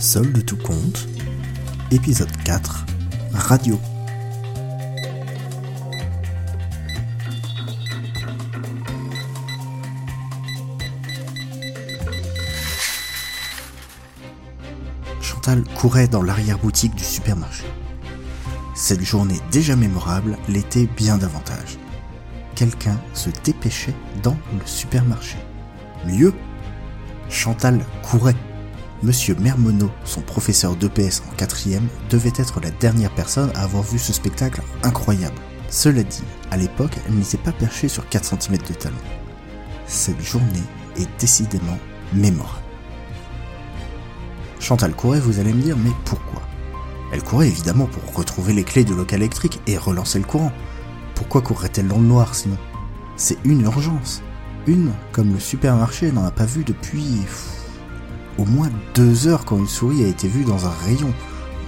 Seul de tout compte, épisode 4, Radio. Chantal courait dans l'arrière-boutique du supermarché. Cette journée déjà mémorable l'était bien davantage. Quelqu'un se dépêchait dans le supermarché. Mieux, Chantal courait. Monsieur Mermonot, son professeur d'EPS en quatrième, devait être la dernière personne à avoir vu ce spectacle incroyable. Cela dit, à l'époque, elle n'était pas perchée sur 4 cm de talon. Cette journée est décidément mémorable. Chantal courait, vous allez me dire, mais pourquoi? Elle courait évidemment pour retrouver les clés du local électrique et relancer le courant. Pourquoi courrait-elle dans le noir sinon? C'est une urgence. Une comme le supermarché n'en a pas vu depuis au moins deux heures quand une souris a été vue dans un rayon.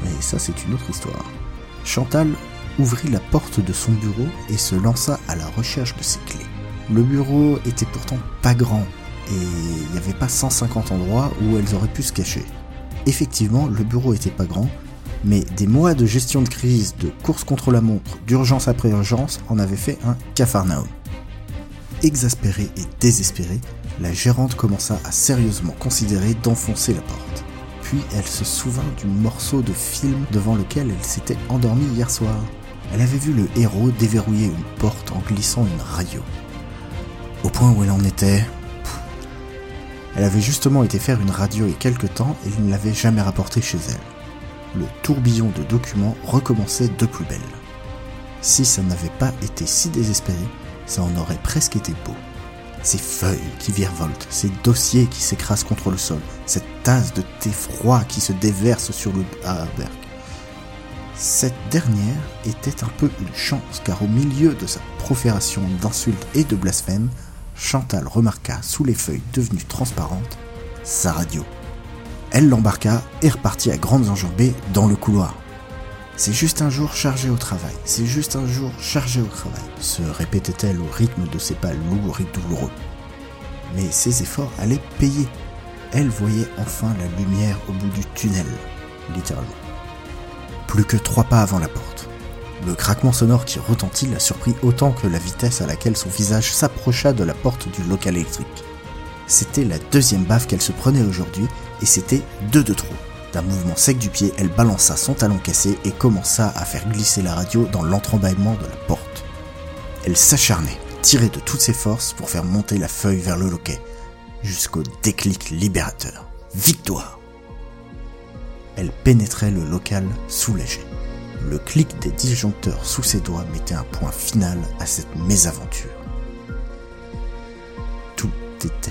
Mais ça c'est une autre histoire. Chantal ouvrit la porte de son bureau et se lança à la recherche de ses clés. Le bureau était pourtant pas grand et il n'y avait pas 150 endroits où elles auraient pu se cacher. Effectivement, le bureau était pas grand, mais des mois de gestion de crise, de course contre la montre, d'urgence après urgence en avaient fait un cafarnaum. Exaspérée et désespérée, la gérante commença à sérieusement considérer d'enfoncer la porte. Puis elle se souvint du morceau de film devant lequel elle s'était endormie hier soir. Elle avait vu le héros déverrouiller une porte en glissant une radio. Au point où elle en était, elle avait justement été faire une radio il y quelque temps et il ne l'avait jamais rapportée chez elle. Le tourbillon de documents recommençait de plus belle. Si ça n'avait pas été si désespéré, ça en aurait presque été beau. Ces feuilles qui virevoltent, ces dossiers qui s'écrasent contre le sol, cette tasse de thé froid qui se déverse sur le Haberg. Cette dernière était un peu une chance car au milieu de sa profération d'insultes et de blasphèmes, Chantal remarqua sous les feuilles devenues transparentes sa radio. Elle l'embarqua et repartit à grandes enjambées dans le couloir. C'est juste un jour chargé au travail, c'est juste un jour chargé au travail, se répétait-elle au rythme de ses pas lourds et douloureux. Mais ses efforts allaient payer. Elle voyait enfin la lumière au bout du tunnel, littéralement. Plus que trois pas avant la porte. Le craquement sonore qui retentit la surprit autant que la vitesse à laquelle son visage s'approcha de la porte du local électrique. C'était la deuxième baffe qu'elle se prenait aujourd'hui, et c'était deux de trop. D'un mouvement sec du pied, elle balança son talon cassé et commença à faire glisser la radio dans l'entrebâillement de la porte. Elle s'acharnait, tirait de toutes ses forces pour faire monter la feuille vers le loquet, jusqu'au déclic libérateur. Victoire Elle pénétrait le local soulagée. Le clic des disjoncteurs sous ses doigts mettait un point final à cette mésaventure. Tout était